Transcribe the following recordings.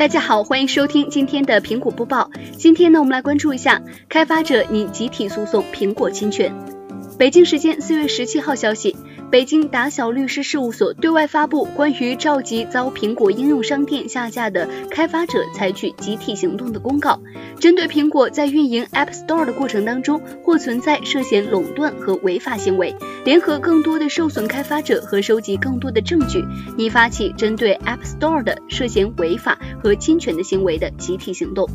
大家好，欢迎收听今天的苹果播报。今天呢，我们来关注一下开发者拟集体诉讼苹果侵权。北京时间四月十七号消息。北京达小律师事务所对外发布关于召集遭苹果应用商店下架的开发者采取集体行动的公告，针对苹果在运营 App Store 的过程当中或存在涉嫌垄断和违法行为，联合更多的受损开发者和收集更多的证据，拟发起针对 App Store 的涉嫌违法和侵权的行为的集体行动。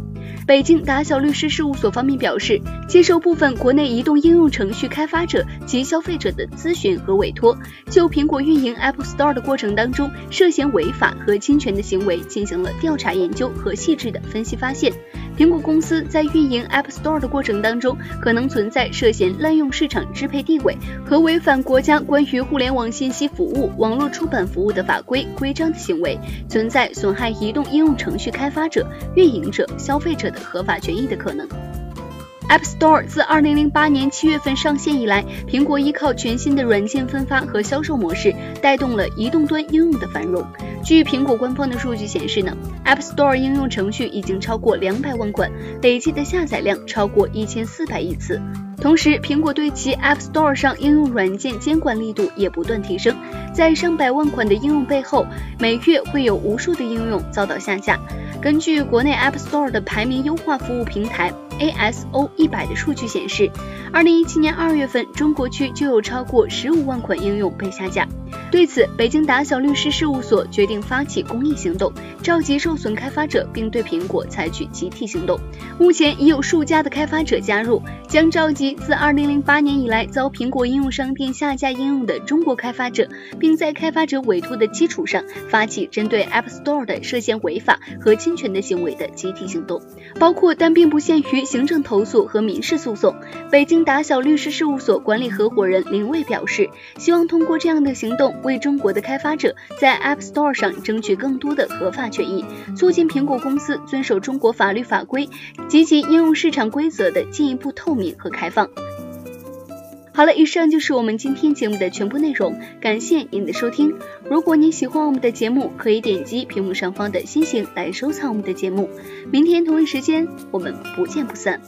北京达小律师事务所方面表示，接受部分国内移动应用程序开发者及消费者的咨询和委托，就苹果运营 App Store 的过程当中涉嫌违法和侵权的行为进行了调查研究和细致的分析，发现苹果公司在运营 App Store 的过程当中可能存在涉嫌滥用市场支配地位和违反国家关于互联网信息服务网络出版服务的法规规章的行为，存在损害移动应用程序开发者、运营者、消费者的。合法权益的可能。App Store 自二零零八年七月份上线以来，苹果依靠全新的软件分发和销售模式，带动了移动端应用的繁荣。据苹果官方的数据显示呢，App Store 应用程序已经超过两百万款，累计的下载量超过一千四百亿次。同时，苹果对其 App Store 上应用软件监管力度也不断提升，在上百万款的应用背后，每月会有无数的应用遭到下架。根据国内 App Store 的排名优化服务平台 ASO 一百的数据显示，二零一七年二月份，中国区就有超过十五万款应用被下架。对此，北京达小律师事务所决定发起公益行动，召集受损开发者，并对苹果采取集体行动。目前已有数家的开发者加入，将召集自2008年以来遭苹果应用商店下架应用的中国开发者，并在开发者委托的基础上，发起针对 App Store 的涉嫌违法和侵权的行为的集体行动，包括但并不限于行政投诉和民事诉讼。北京达小律师事务所管理合伙人林卫表示，希望通过这样的行动。为中国的开发者在 App Store 上争取更多的合法权益，促进苹果公司遵守中国法律法规及其应用市场规则的进一步透明和开放。好了，以上就是我们今天节目的全部内容，感谢您的收听。如果您喜欢我们的节目，可以点击屏幕上方的星星来收藏我们的节目。明天同一时间，我们不见不散。